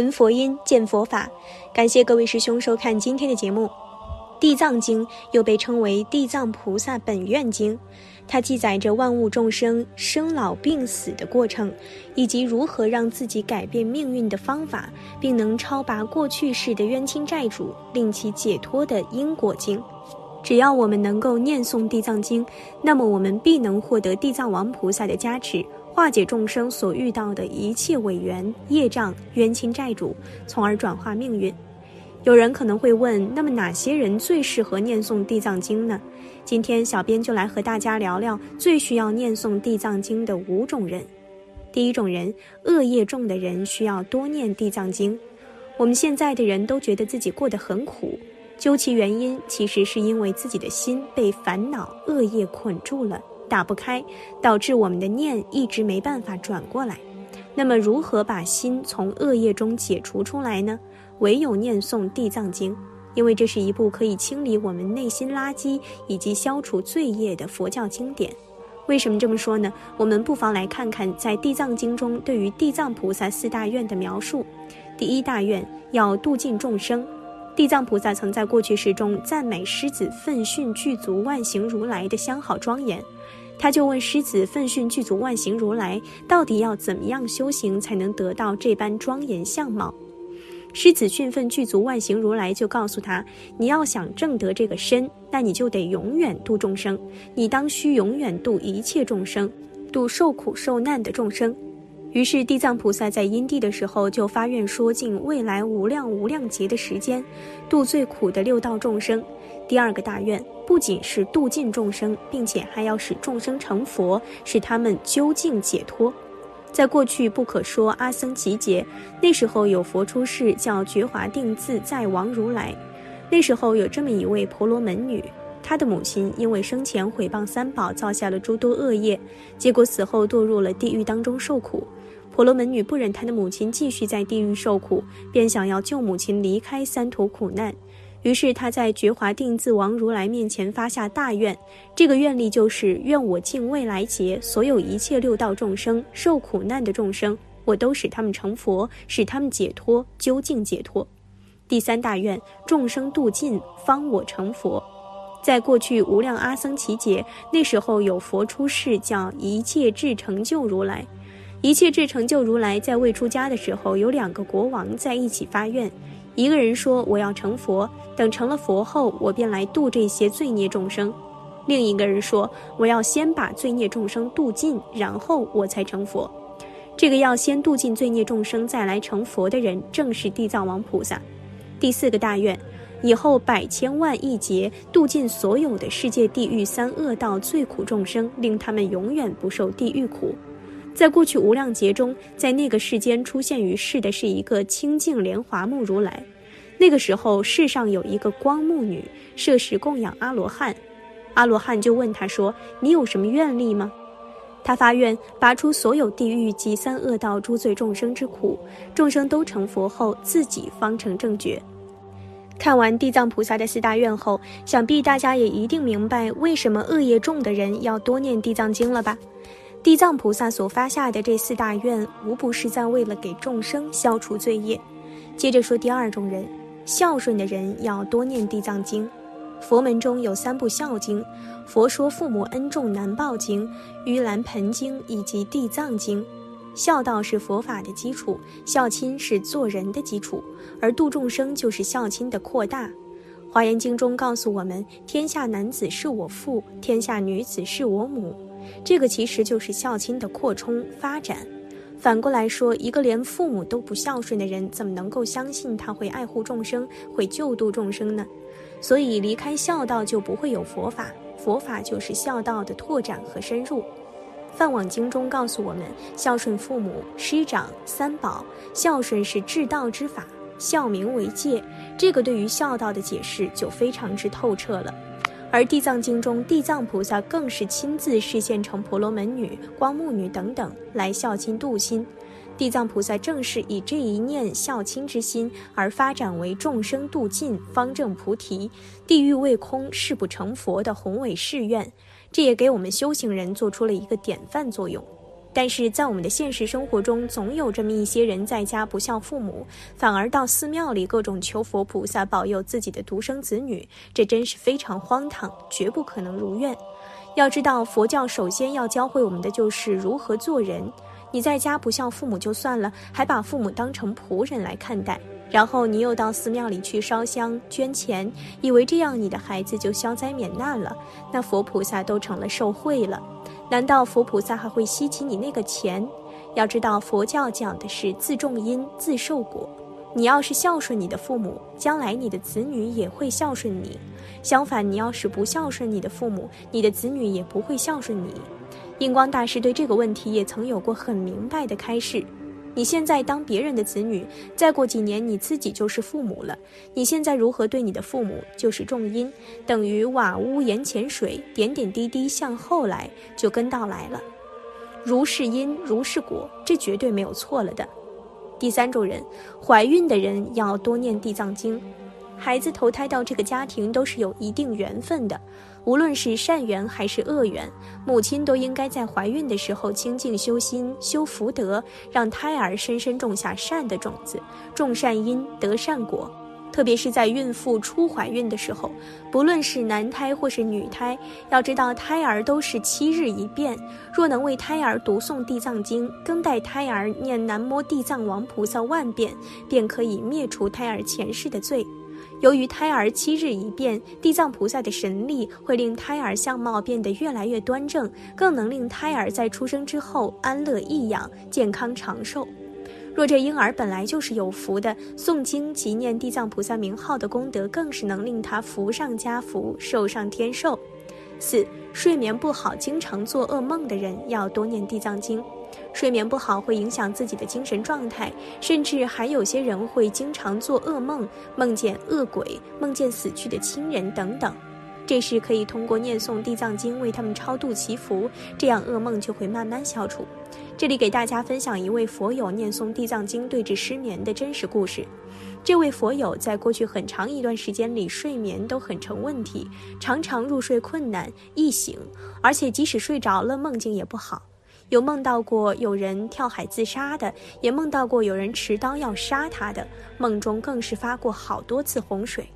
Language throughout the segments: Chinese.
闻佛音，见佛法。感谢各位师兄收看今天的节目。《地藏经》又被称为《地藏菩萨本愿经》，它记载着万物众生生老病死的过程，以及如何让自己改变命运的方法，并能超拔过去世的冤亲债主，令其解脱的因果经。只要我们能够念诵《地藏经》，那么我们必能获得地藏王菩萨的加持。化解众生所遇到的一切违缘、业障、冤亲债主，从而转化命运。有人可能会问：那么哪些人最适合念诵地藏经呢？今天小编就来和大家聊聊最需要念诵地藏经的五种人。第一种人，恶业重的人需要多念地藏经。我们现在的人都觉得自己过得很苦，究其原因，其实是因为自己的心被烦恼、恶业捆住了。打不开，导致我们的念一直没办法转过来。那么，如何把心从恶业中解除出来呢？唯有念诵《地藏经》，因为这是一部可以清理我们内心垃圾以及消除罪业的佛教经典。为什么这么说呢？我们不妨来看看在《地藏经》中对于地藏菩萨四大愿的描述。第一大愿要度尽众生。地藏菩萨曾在过去世中赞美狮子奋训具足万行如来的相好庄严。他就问狮子奋训具足万行如来，到底要怎么样修行才能得到这般庄严相貌？狮子训奋具足万行如来就告诉他：你要想证得这个身，那你就得永远度众生，你当需永远度一切众生，度受苦受难的众生。于是地藏菩萨在因地的时候就发愿说尽未来无量无量劫的时间，度最苦的六道众生。第二个大愿不仅是度尽众生，并且还要使众生成佛，使他们究竟解脱。在过去不可说阿僧祇劫，那时候有佛出世，叫觉华定自在王如来。那时候有这么一位婆罗门女，她的母亲因为生前毁谤三宝，造下了诸多恶业，结果死后堕入了地狱当中受苦。婆罗门女不忍她的母亲继续在地狱受苦，便想要救母亲离开三途苦难。于是他在觉华定自王如来面前发下大愿，这个愿力就是愿我尽未来劫所有一切六道众生受苦难的众生，我都使他们成佛，使他们解脱，究竟解脱。第三大愿，众生度尽，方我成佛。在过去无量阿僧祇劫，那时候有佛出世，叫一切智成就如来。一切智成就如来在未出家的时候，有两个国王在一起发愿。一个人说：“我要成佛，等成了佛后，我便来度这些罪孽众生。”另一个人说：“我要先把罪孽众生度尽，然后我才成佛。”这个要先度尽罪孽众生再来成佛的人，正是地藏王菩萨。第四个大愿，以后百千万亿劫度尽所有的世界地狱三恶道最苦众生，令他们永远不受地狱苦。在过去无量劫中，在那个世间出现于世的是一个清净莲华目如来。那个时候，世上有一个光目女，设食供养阿罗汉。阿罗汉就问他说：“你有什么愿力吗？”他发愿拔出所有地狱及三恶道诸罪众生之苦，众生都成佛后，自己方成正觉。看完地藏菩萨的四大愿后，想必大家也一定明白为什么恶业重的人要多念地藏经了吧？地藏菩萨所发下的这四大愿，无不是在为了给众生消除罪业。接着说第二种人，孝顺的人要多念地藏经。佛门中有三部孝经：佛说父母恩重难报经、盂兰盆经以及地藏经。孝道是佛法的基础，孝亲是做人的基础，而度众生就是孝亲的扩大。华严经中告诉我们：天下男子是我父，天下女子是我母。这个其实就是孝亲的扩充发展。反过来说，一个连父母都不孝顺的人，怎么能够相信他会爱护众生，会救度众生呢？所以，离开孝道就不会有佛法，佛法就是孝道的拓展和深入。《梵网经》中告诉我们，孝顺父母、师长、三宝，孝顺是至道之法，孝名为戒。这个对于孝道的解释就非常之透彻了。而《地藏经》中，地藏菩萨更是亲自示现成婆罗门女、光目女等等来孝亲度亲。地藏菩萨正是以这一念孝亲之心而发展为众生度尽、方正菩提、地狱未空、誓不成佛的宏伟誓愿，这也给我们修行人做出了一个典范作用。但是在我们的现实生活中，总有这么一些人在家不孝父母，反而到寺庙里各种求佛菩萨保佑自己的独生子女，这真是非常荒唐，绝不可能如愿。要知道，佛教首先要教会我们的就是如何做人。你在家不孝父母就算了，还把父母当成仆人来看待，然后你又到寺庙里去烧香捐钱，以为这样你的孩子就消灾免难了，那佛菩萨都成了受贿了。难道佛菩萨还会稀奇你那个钱？要知道，佛教讲的是自种因自受果。你要是孝顺你的父母，将来你的子女也会孝顺你；相反，你要是不孝顺你的父母，你的子女也不会孝顺你。印光大师对这个问题也曾有过很明白的开示。你现在当别人的子女，再过几年你自己就是父母了。你现在如何对你的父母，就是种因，等于瓦屋檐前水，点点滴滴向后来，就跟到来了。如是因，如是果，这绝对没有错了的。第三种人，怀孕的人要多念地藏经。孩子投胎到这个家庭都是有一定缘分的。无论是善缘还是恶缘，母亲都应该在怀孕的时候清净修心、修福德，让胎儿深深种下善的种子，种善因得善果。特别是在孕妇初怀孕的时候，不论是男胎或是女胎，要知道胎儿都是七日一变。若能为胎儿读诵地藏经，更待胎儿念南无地藏王菩萨万遍，便可以灭除胎儿前世的罪。由于胎儿七日一变，地藏菩萨的神力会令胎儿相貌变得越来越端正，更能令胎儿在出生之后安乐易养、健康长寿。若这婴儿本来就是有福的，诵经及念地藏菩萨名号的功德，更是能令他福上加福、寿上添寿。四、睡眠不好、经常做噩梦的人，要多念地藏经。睡眠不好会影响自己的精神状态，甚至还有些人会经常做噩梦，梦见恶鬼，梦见死去的亲人等等。这时可以通过念诵地藏经为他们超度祈福，这样噩梦就会慢慢消除。这里给大家分享一位佛友念诵地藏经对治失眠的真实故事。这位佛友在过去很长一段时间里睡眠都很成问题，常常入睡困难、易醒，而且即使睡着了，梦境也不好。有梦到过有人跳海自杀的，也梦到过有人持刀要杀他的，梦中更是发过好多次洪水，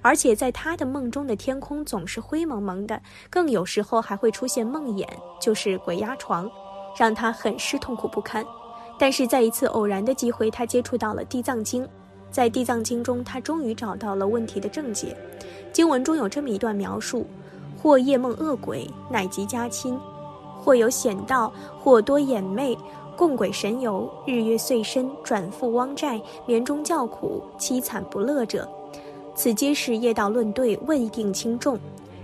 而且在他的梦中的天空总是灰蒙蒙的，更有时候还会出现梦魇，就是鬼压床，让他很是痛苦不堪。但是在一次偶然的机会，他接触到了地藏经，在地藏经中，他终于找到了问题的症结。经文中有这么一段描述：或夜梦恶鬼，乃及家亲。或有险道，或多眼魅，共鬼神游，日月岁深，转赴汪寨，眠中叫苦，凄惨不乐者，此皆是业道论对，未定轻重。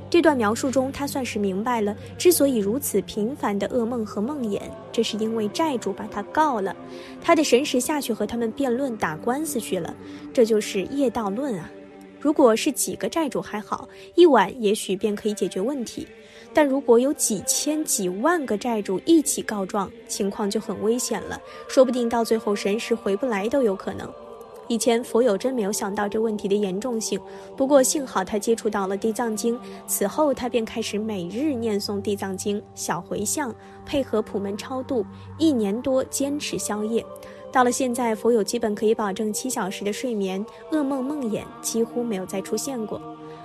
这段描述中，他算是明白了，之所以如此频繁的噩梦和梦魇，这是因为债主把他告了，他的神识下去和他们辩论打官司去了，这就是业道论啊。如果是几个债主还好，一晚也许便可以解决问题。但如果有几千几万个债主一起告状，情况就很危险了，说不定到最后神识回不来都有可能。以前佛友真没有想到这问题的严重性，不过幸好他接触到了地藏经，此后他便开始每日念诵地藏经小回向，配合普门超度，一年多坚持宵夜。到了现在，佛友基本可以保证七小时的睡眠，噩梦梦魇几乎没有再出现过。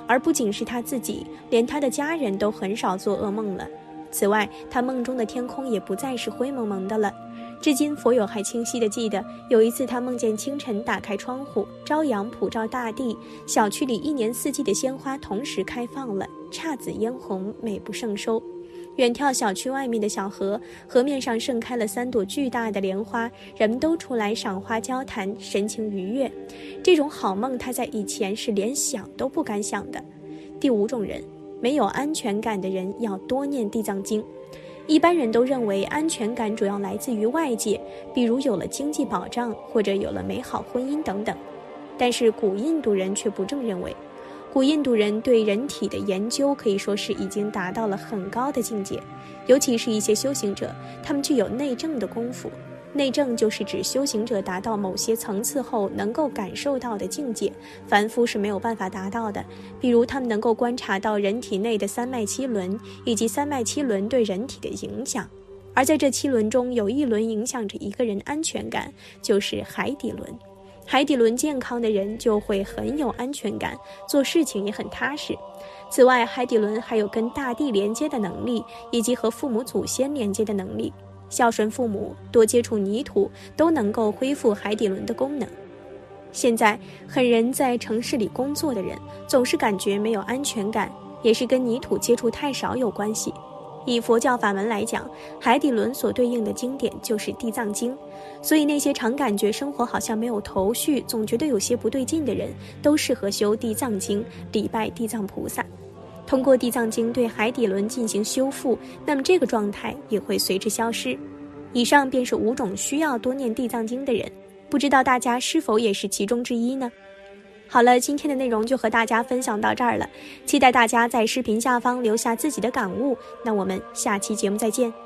而不仅是他自己，连他的家人都很少做噩梦了。此外，他梦中的天空也不再是灰蒙蒙的了。至今，佛友还清晰地记得，有一次他梦见清晨打开窗户，朝阳普照大地，小区里一年四季的鲜花同时开放了，姹紫嫣红，美不胜收。远眺小区外面的小河，河面上盛开了三朵巨大的莲花，人们都出来赏花交谈，神情愉悦。这种好梦，他在以前是连想都不敢想的。第五种人，没有安全感的人要多念地藏经。一般人都认为安全感主要来自于外界，比如有了经济保障或者有了美好婚姻等等，但是古印度人却不这么认为。古印度人对人体的研究可以说是已经达到了很高的境界，尤其是一些修行者，他们具有内证的功夫。内证就是指修行者达到某些层次后能够感受到的境界，凡夫是没有办法达到的。比如，他们能够观察到人体内的三脉七轮，以及三脉七轮对人体的影响。而在这七轮中，有一轮影响着一个人安全感，就是海底轮。海底轮健康的人就会很有安全感，做事情也很踏实。此外，海底轮还有跟大地连接的能力，以及和父母祖先连接的能力。孝顺父母，多接触泥土，都能够恢复海底轮的功能。现在，很人在城市里工作的人，总是感觉没有安全感，也是跟泥土接触太少有关系。以佛教法门来讲，海底轮所对应的经典就是《地藏经》，所以那些常感觉生活好像没有头绪，总觉得有些不对劲的人，都适合修《地藏经》，礼拜地藏菩萨，通过《地藏经》对海底轮进行修复，那么这个状态也会随之消失。以上便是五种需要多念《地藏经》的人，不知道大家是否也是其中之一呢？好了，今天的内容就和大家分享到这儿了，期待大家在视频下方留下自己的感悟。那我们下期节目再见。